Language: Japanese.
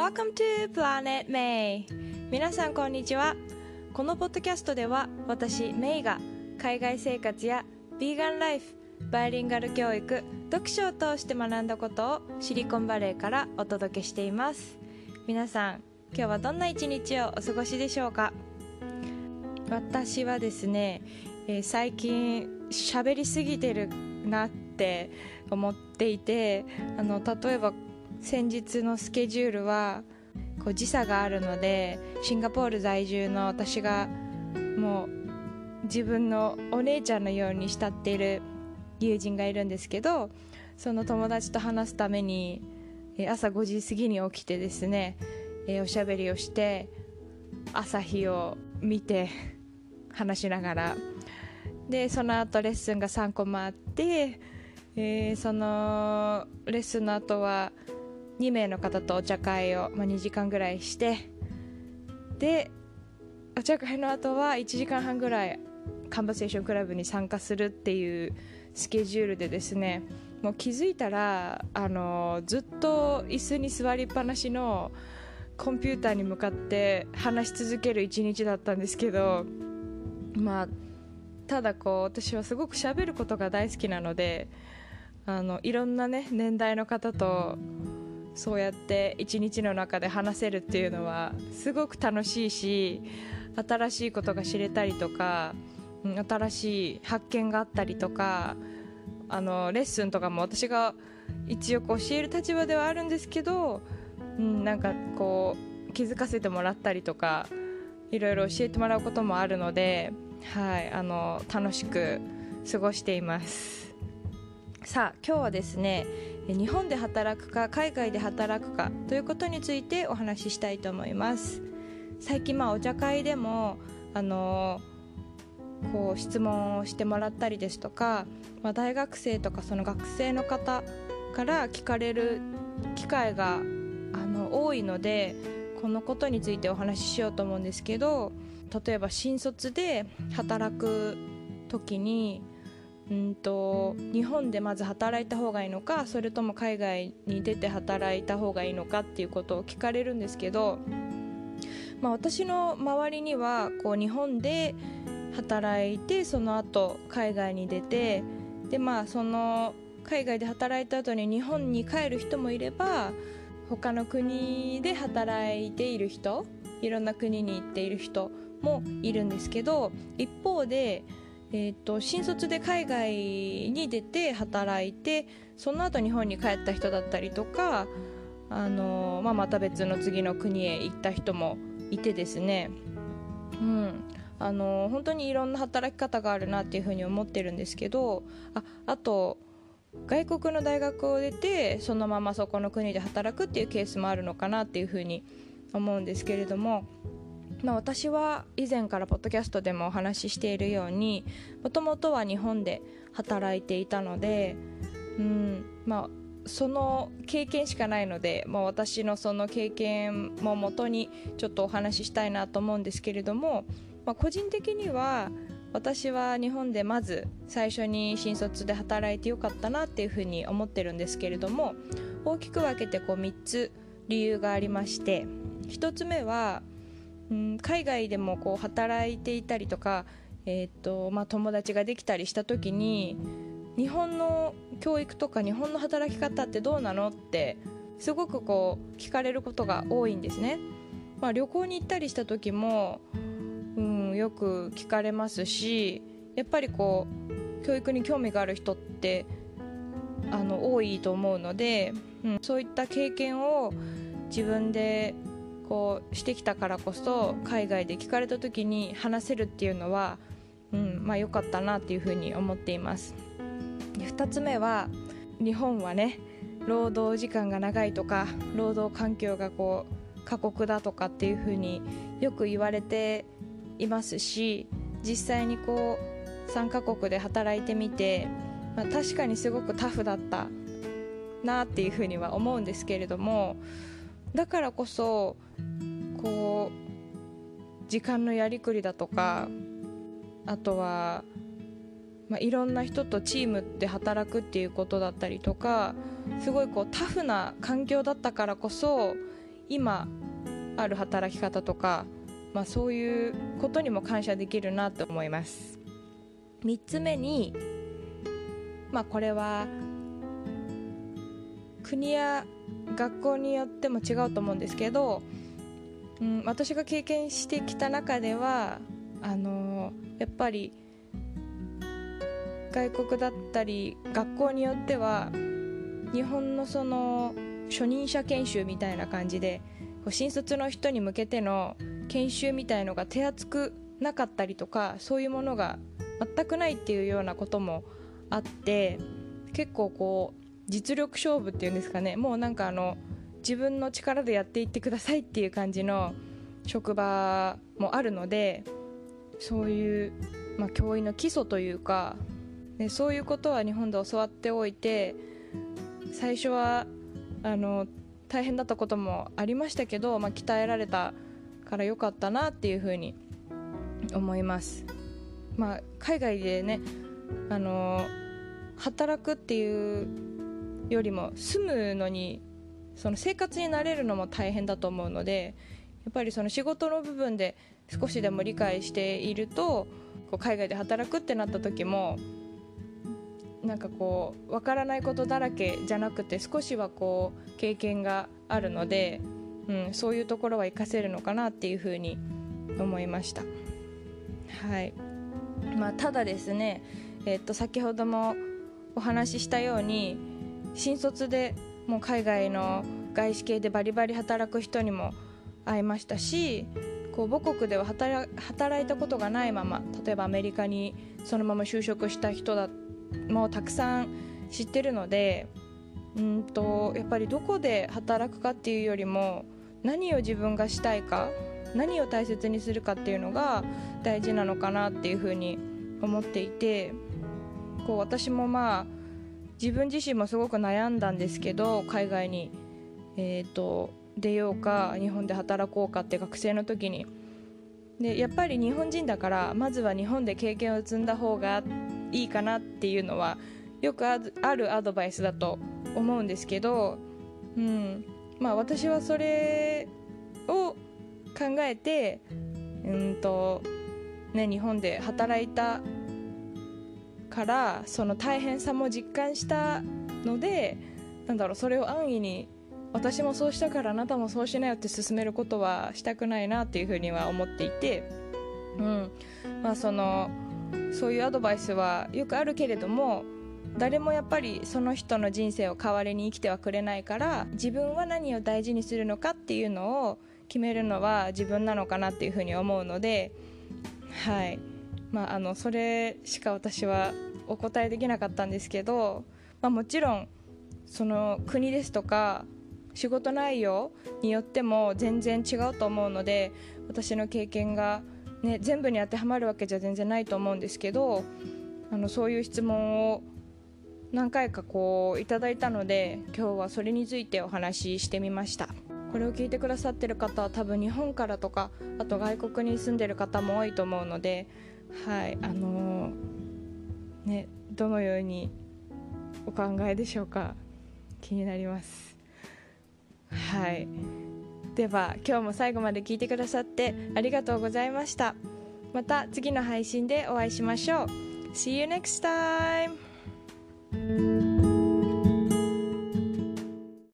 Welcome to Planet May. 皆さんこんにちは。このポッドキャストでは私メイが海外生活やビーガンライフバイリンガル教育読書を通して学んだことをシリコンバレーからお届けしています。皆さん今日はどんな一日をお過ごしでしょうか？私はですね、えー最近喋りすぎてるなって思っていてあの例えば先日のスケジュールはこう時差があるのでシンガポール在住の私がもう自分のお姉ちゃんのように慕っている友人がいるんですけどその友達と話すために朝5時過ぎに起きてですね、おしゃべりをして朝日を見て話しながら。でその後レッスンが3個もあって、えーそのレッスンの後は2名の方とお茶会を、まあ、2時間ぐらいしてでお茶会の後は1時間半ぐらいカンバセーションクラブに参加するっていうスケジュールでですねもう気づいたらあのずっと椅子に座りっぱなしのコンピューターに向かって話し続ける一日だったんですけどまあただこう私はすごく喋ることが大好きなのであのいろんなね年代の方とそうやって一日の中で話せるっていうのはすごく楽しいし新しいことが知れたりとか新しい発見があったりとかあのレッスンとかも私が一応こう教える立場ではあるんですけど、うん、なんかこう気づかせてもらったりとかいろいろ教えてもらうこともあるので、はい、あの楽しく過ごしています。さあ今日はですね日本で働くか海外で働くかということについてお話ししたいと思います。最近まあお茶会でもあのこう質問をしてもらったりですとか、まあ、大学生とかその学生の方から聞かれる機会があの多いのでこのことについてお話ししようと思うんですけど例えば新卒で働く時にうんと日本でまず働いた方がいいのかそれとも海外に出て働いた方がいいのかっていうことを聞かれるんですけど、まあ、私の周りにはこう日本で働いてその後海外に出てでまあその海外で働いた後に日本に帰る人もいれば他の国で働いている人いろんな国に行っている人もいるんですけど一方で、えー、と新卒で海外に出て働いてその後日本に帰った人だったりとか、あのまあ、また別の次の国へ行った人もいてですね、うん、あの本当にいろんな働き方があるなっていうふうに思ってるんですけどああと外国の大学を出てそのままそこの国で働くっていうケースもあるのかなっていうふうに思うんですけれども、まあ、私は以前からポッドキャストでもお話ししているようにもともとは日本で働いていたので、うん。まあ、その経験しかないので、まあ、私のその経験ももとにちょっとお話ししたいなと思うんですけれども、まあ、個人的には私は日本でまず最初に新卒で働いてよかったなっていうふうに思ってるんですけれども大きく分けてこう3つ理由がありまして1つ目は、うん、海外でもこう働いていたりとか、えーっとまあ、友達ができたりした時に日本の教育とか日本の働き方ってどうなのってすごくこう聞かれることが多いんですね、まあ、旅行に行ったりした時もうん、よく聞かれますしやっぱりこう教育に興味がある人ってあの多いと思うので、うん、そういった経験を自分でこうしてきたからこそ海外で聞かれた時に話せるっていうのは、うんまあ、良かったなっていうふうに思っています。で2つ目は日本はね労働時間が長いとか労働環境がこう過酷だとかっていうふうによく言われていますし実際にこう3カ国で働いてみて、まあ、確かにすごくタフだったなっていうふうには思うんですけれどもだからこそこう時間のやりくりだとかあとは、まあ、いろんな人とチームで働くっていうことだったりとかすごいこうタフな環境だったからこそ今ある働き方とか、まあ、そういうことにも感謝できるなと思います。3つ目にまあこれは国や学校によっても違うと思うんですけど、うん、私が経験してきた中ではあのやっぱり外国だったり学校によっては日本のその初任者研修みたいな感じで新卒の人に向けての研修みたいのが手厚くなかったりとかそういうものが全くないっていうようなこともあって結構こう実力勝負っていうんですかね。もうなんかあの自分の力でやっていってくださいっていう感じの職場もあるのでそういう、まあ、教員の基礎というかでそういうことは日本で教わっておいて最初はあの大変だったこともありましたけど、まあ、鍛えられたから良かったなっていうふうに思います、まあ、海外でねあの働くっていうよりも住むのにその生活に慣れるのも大変だと思うのでやっぱりその仕事の部分で少しでも理解しているとこう海外で働くってなった時もなんかこう分からないことだらけじゃなくて少しはこう経験があるので、うん、そういうところは活かせるのかなっていうふうに思いました。はいまあ、ただですね、えっと先ほどもお話ししたように新卒でもう海外の外資系でバリバリ働く人にも会いましたしこう母国では働いたことがないまま例えばアメリカにそのまま就職した人だもたくさん知ってるのでうんとやっぱりどこで働くかっていうよりも何を自分がしたいか何を大切にするかっていうのが大事なのかなっていうふうに思っていてこう私もまあ自分自身もすごく悩んだんですけど海外に、えーと、出ようか日本で働こうかって学生の時に。でやっぱり日本人だからまずは日本で経験を積んだ方がいいかなっていうのはよくあるアドバイスだと思うんですけど、うん。まあ、私はそれを考えてうんと、ね、日本で働いたからその大変さも実感したのでなんだろうそれを安易に私もそうしたからあなたもそうしなよって進めることはしたくないなっていうふうには思っていて、うん。まあ、そのそういうアドバイスはよくあるけれども誰もやっぱりその人の人生を代わりに生きてはくれないから自分は何を大事にするのかっていうのを決めるのは自分なのかなっていうふうに思うのではい。まあ、あのそれしか私はお答えできなかったんですけど、まあ、もちろんその国ですとか仕事内容によっても全然違うと思うので私の経験が、ね、全部に当てはまるわけじゃ全然ないと思うんですけどあのそういう質問を何回かこういただいたので今日はそれについてお話ししてみました。これを聞いてくださってる方は多分日本からとかあと外国に住んでる方も多いと思うのではいあのー、ねどのようにお考えでしょうか？気になります。はい。では今日も最後まで聞いてくださってありがとうございました。また次の配信でお会いしましょう。See you next time!